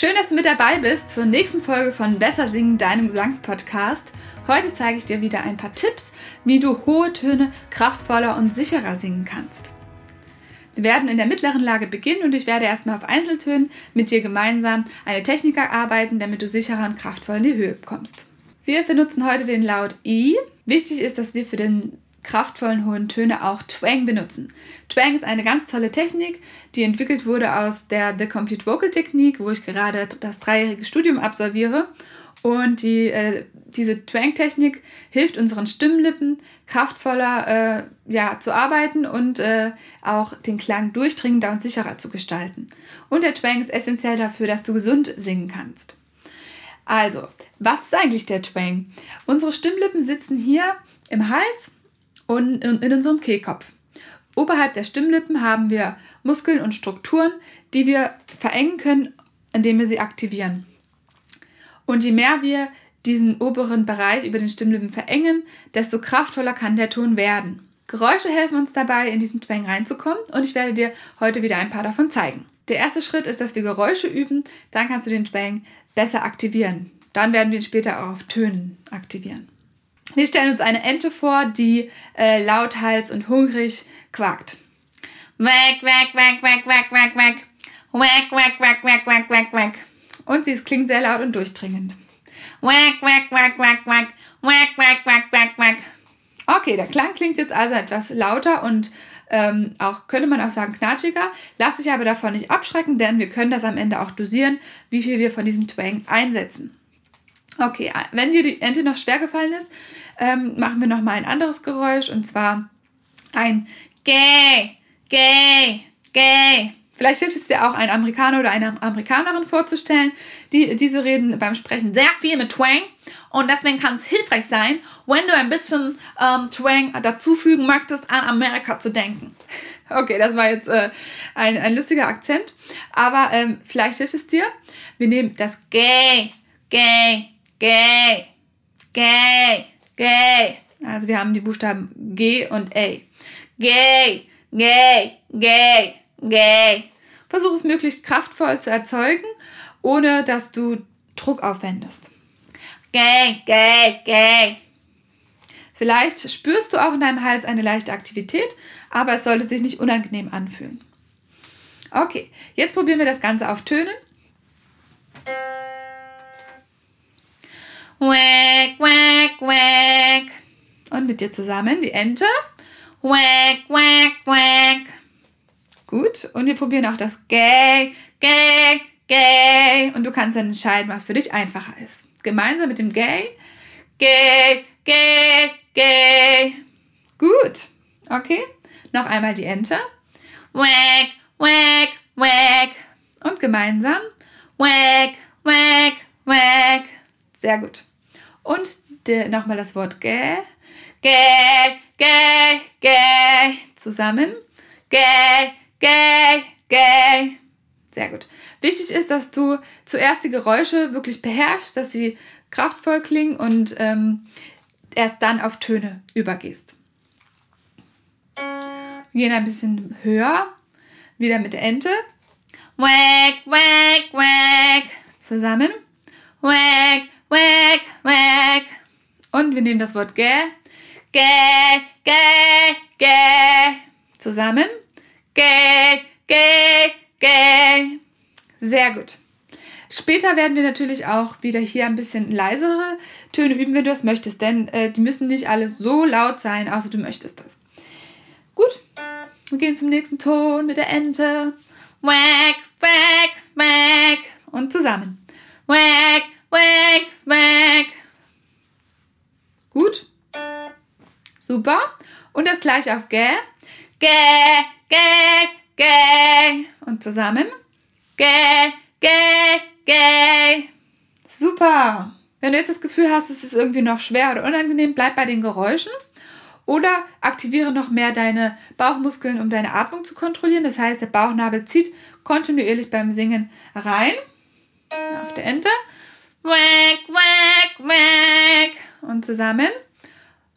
Schön, dass du mit dabei bist zur nächsten Folge von Besser Singen, deinem Gesangspodcast. Heute zeige ich dir wieder ein paar Tipps, wie du hohe Töne kraftvoller und sicherer singen kannst. Wir werden in der mittleren Lage beginnen und ich werde erstmal auf Einzeltönen mit dir gemeinsam eine Technik erarbeiten, damit du sicherer und kraftvoll in die Höhe kommst. Wir benutzen heute den Laut I. Wichtig ist, dass wir für den kraftvollen hohen Töne auch Twang benutzen. Twang ist eine ganz tolle Technik, die entwickelt wurde aus der The Complete Vocal Technik, wo ich gerade das dreijährige Studium absolviere. Und die, äh, diese Twang-Technik hilft unseren Stimmlippen kraftvoller äh, ja, zu arbeiten und äh, auch den Klang durchdringender und sicherer zu gestalten. Und der Twang ist essentiell dafür, dass du gesund singen kannst. Also, was ist eigentlich der Twang? Unsere Stimmlippen sitzen hier im Hals und in unserem Kehlkopf. Oberhalb der Stimmlippen haben wir Muskeln und Strukturen, die wir verengen können, indem wir sie aktivieren. Und je mehr wir diesen oberen Bereich über den Stimmlippen verengen, desto kraftvoller kann der Ton werden. Geräusche helfen uns dabei, in diesen Twang reinzukommen und ich werde dir heute wieder ein paar davon zeigen. Der erste Schritt ist, dass wir Geräusche üben, dann kannst du den Twang besser aktivieren. Dann werden wir ihn später auch auf Tönen aktivieren. Wir stellen uns eine Ente vor, die äh, lauthals und hungrig quakt. Wack, wack, wack, wack, wack, wack, wack. Wack, wack, wack, wack, wack, wack, wack. Und sie klingt sehr laut und durchdringend. Wack, wack, wack, wack, wack. Wack, wack, wack, wack, wack. Okay, der Klang klingt jetzt also etwas lauter und ähm, auch könnte man auch sagen knatschiger. Lass dich aber davon nicht abschrecken, denn wir können das am Ende auch dosieren, wie viel wir von diesem Twang einsetzen. Okay, wenn dir die Ente noch schwer gefallen ist, ähm, machen wir noch mal ein anderes Geräusch und zwar ein Gay, Gay, Gay. Vielleicht hilft es dir auch, einen Amerikaner oder eine Amerikanerin vorzustellen. Die, diese reden beim Sprechen sehr viel mit Twang und deswegen kann es hilfreich sein, wenn du ein bisschen ähm, Twang dazufügen möchtest, an Amerika zu denken. Okay, das war jetzt äh, ein, ein lustiger Akzent, aber ähm, vielleicht hilft es dir. Wir nehmen das Gay, Gay, Gay, Gay, Gay. Also wir haben die Buchstaben G und A. Gay, Gay, Gay, Gay. Versuch es möglichst kraftvoll zu erzeugen, ohne dass du Druck aufwendest. Gay, gay, gay. Vielleicht spürst du auch in deinem Hals eine leichte Aktivität, aber es sollte sich nicht unangenehm anfühlen. Okay, jetzt probieren wir das Ganze auf Tönen. Wack, wack, wack. Und mit dir zusammen die Ente. Wack, wack, wack. Gut. Und wir probieren auch das Gay, Gay, Gay. Und du kannst dann entscheiden, was für dich einfacher ist. Gemeinsam mit dem Gay. Gay, Gay, Gay. Gut. Okay. Noch einmal die Ente. Wack, wack, wack. Und gemeinsam. Wack, wack, wack. Sehr gut. Und nochmal das Wort gä. Gä, gä, gä. Zusammen. Gä, gä, gä. Sehr gut. Wichtig ist, dass du zuerst die Geräusche wirklich beherrschst, dass sie kraftvoll klingen und ähm, erst dann auf Töne übergehst. Wir gehen ein bisschen höher. Wieder mit der Ente. Wack, wack, wack. Zusammen. Wack, wack, wack. Und wir nehmen das Wort gä. Gä, gä, gä. Zusammen. Gä, gä, gä. Sehr gut. Später werden wir natürlich auch wieder hier ein bisschen leisere Töne üben, wenn du das möchtest, denn äh, die müssen nicht alles so laut sein, außer du möchtest das. Gut, wir gehen zum nächsten Ton mit der Ente. Wack, wack, wack. Und zusammen. Wack, wack, wack. Gut. Super. Und das gleiche auf Gä. Gä, gä, gä. Und zusammen. Gä, gä, gä. Super. Wenn du jetzt das Gefühl hast, es ist irgendwie noch schwer oder unangenehm, bleib bei den Geräuschen. Oder aktiviere noch mehr deine Bauchmuskeln, um deine Atmung zu kontrollieren. Das heißt, der Bauchnabel zieht kontinuierlich beim Singen rein. Auf der Ente. Wack, wack, wack. Und zusammen.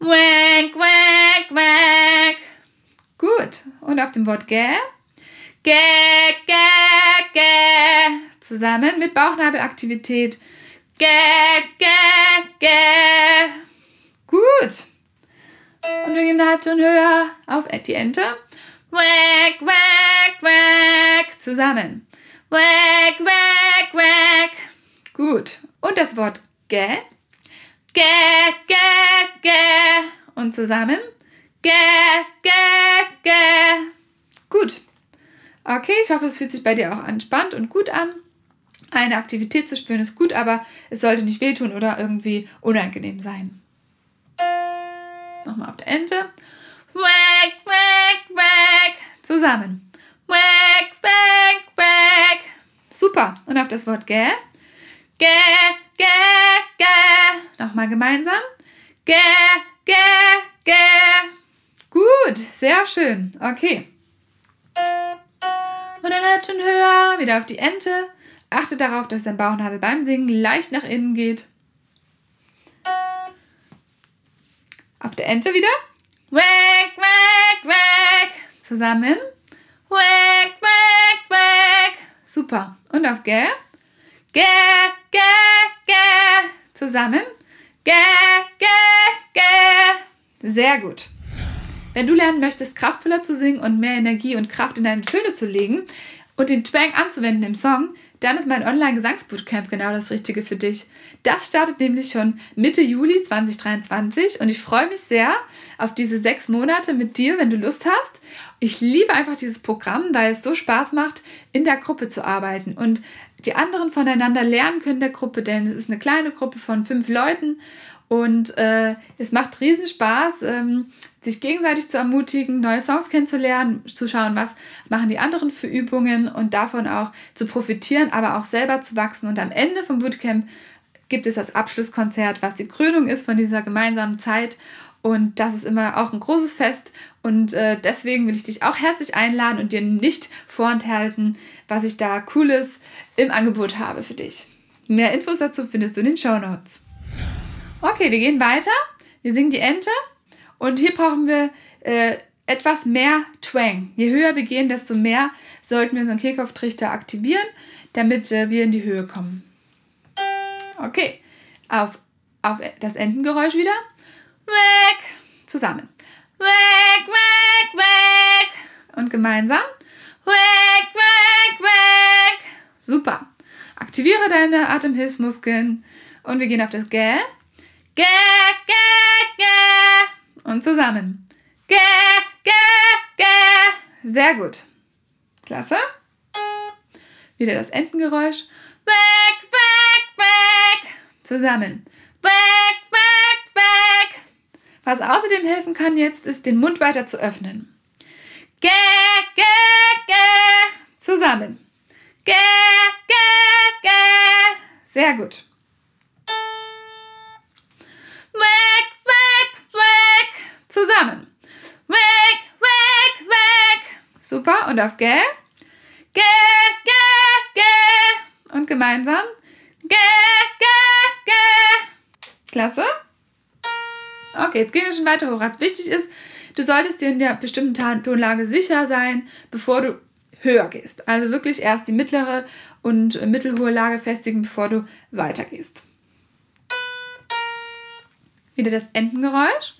Wack, wack, wack. Gut. Und auf dem Wort gä. Gä, gä, gä. Zusammen mit Bauchnabelaktivität. Gä, gä, gä. Gut. Und wir gehen eine Halbton höher auf die Ente. Wack, wack, wack. Zusammen. Wack, wack, wack. Gut. Und das Wort gä. Gä, gä, gä. Und zusammen. Gä, gä, gä. Gut. Okay, ich hoffe, es fühlt sich bei dir auch entspannt und gut an. Eine Aktivität zu spüren ist gut, aber es sollte nicht wehtun oder irgendwie unangenehm sein. Nochmal auf der Ente. Wack, wack, wack. Zusammen. Wack, wack, wack. Super. Und auf das Wort gä. Gä, gä, gä. Nochmal gemeinsam. Gä, gä, gä. Gut, sehr schön. Okay. Und ein Halbton höher, wieder auf die Ente. Achte darauf, dass dein Bauchnabel beim Singen leicht nach innen geht. Auf der Ente wieder. Wack, wack, wack. Zusammen. Wack, wack, wack. Super. Und auf Gä. Gä, gä, gä. Zusammen. Gä, gä, gä. Sehr gut. Wenn du lernen möchtest, kraftvoller zu singen und mehr Energie und Kraft in deine Töne zu legen und den Twang anzuwenden im Song, dann ist mein Online-Gesangsbootcamp genau das Richtige für dich. Das startet nämlich schon Mitte Juli 2023 und ich freue mich sehr auf diese sechs Monate mit dir, wenn du Lust hast. Ich liebe einfach dieses Programm, weil es so Spaß macht, in der Gruppe zu arbeiten und die anderen voneinander lernen können der Gruppe, denn es ist eine kleine Gruppe von fünf Leuten und äh, es macht riesen Spaß, ähm, sich gegenseitig zu ermutigen, neue Songs kennenzulernen, zu schauen, was machen die anderen für Übungen und davon auch zu profitieren, aber auch selber zu wachsen. Und am Ende vom Bootcamp gibt es das Abschlusskonzert, was die Krönung ist von dieser gemeinsamen Zeit. Und das ist immer auch ein großes Fest. Und äh, deswegen will ich dich auch herzlich einladen und dir nicht vorenthalten, was ich da Cooles im Angebot habe für dich. Mehr Infos dazu findest du in den Show Notes. Okay, wir gehen weiter. Wir singen die Ente. Und hier brauchen wir äh, etwas mehr Twang. Je höher wir gehen, desto mehr sollten wir unseren Kehlkopftrichter aktivieren, damit äh, wir in die Höhe kommen. Okay, auf, auf das Entengeräusch wieder. Weg, zusammen. Weg, weg, weg. Und gemeinsam. Weg, weg, weg. Super. Aktiviere deine Atemhilfsmuskeln. Und wir gehen auf das Gä. Gä, gä, gä und zusammen. Gä, gä, gä. Sehr gut. Klasse. Wieder das Entengeräusch. Weg, weg, weg. Zusammen. Weg, weg, weg. Was außerdem helfen kann jetzt, ist, den Mund weiter zu öffnen. Gä, gä, gä. Zusammen. Gä, gä, gä. Sehr gut. Zusammen. Weg, weg, weg. Super. Und auf Gä. Gä, gä, gä. Und gemeinsam. Gä, gä, gä. Klasse. Okay, jetzt gehen wir schon weiter hoch. Was wichtig ist, du solltest dir in der bestimmten Tonlage sicher sein, bevor du höher gehst. Also wirklich erst die mittlere und mittelhohe Lage festigen, bevor du weitergehst. Wieder das Entengeräusch.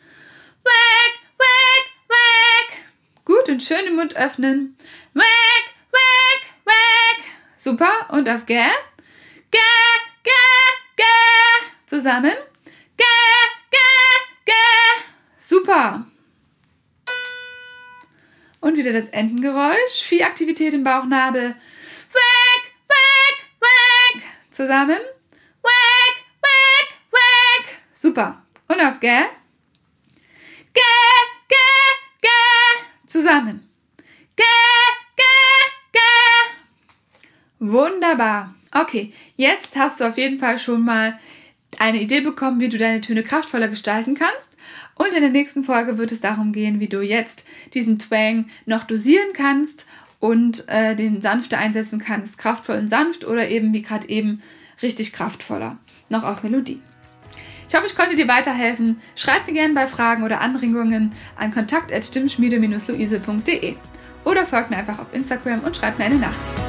Und schön den Mund öffnen. Weg, weg, weg. Super. Und auf Gä. Gä, gä, gä. Zusammen. Gä, gä, gä. Super. Und wieder das Entengeräusch. Viel Aktivität im Bauchnabel. Weg, weg, weg. Zusammen. Weg, weg, weg. Super. Und auf Gä. Gä, gä. Zusammen. Gä, gä, gä. Wunderbar. Okay, jetzt hast du auf jeden Fall schon mal eine Idee bekommen, wie du deine Töne kraftvoller gestalten kannst. Und in der nächsten Folge wird es darum gehen, wie du jetzt diesen Twang noch dosieren kannst und äh, den sanfter einsetzen kannst, kraftvoll und sanft oder eben wie gerade eben richtig kraftvoller, noch auf Melodie. Ich hoffe, ich konnte dir weiterhelfen. Schreib mir gerne bei Fragen oder Anregungen an kontakt.stimmschmiede-luise.de. oder folgt mir einfach auf Instagram und schreibt mir eine Nachricht.